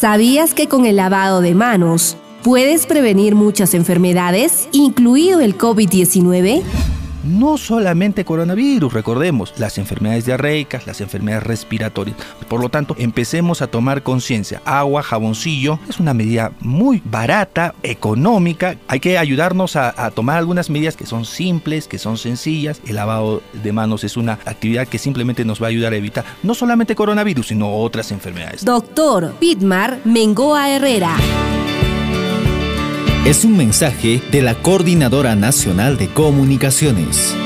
¿Sabías que con el lavado de manos puedes prevenir muchas enfermedades, incluido el COVID-19? No solamente coronavirus, recordemos, las enfermedades diarreicas, las enfermedades respiratorias. Por lo tanto, empecemos a tomar conciencia. Agua, jaboncillo, es una medida muy barata, económica. Hay que ayudarnos a, tomar algunas medidas que son simples, que son sencillas. El lavado de manos es una actividad que simplemente nos va a ayudar a evitar no solamente coronavirus, sino otras enfermedades. Doctor Pitmar Mengoa Herrera. Es un mensaje de la Coordinadora Nacional de Comunicaciones.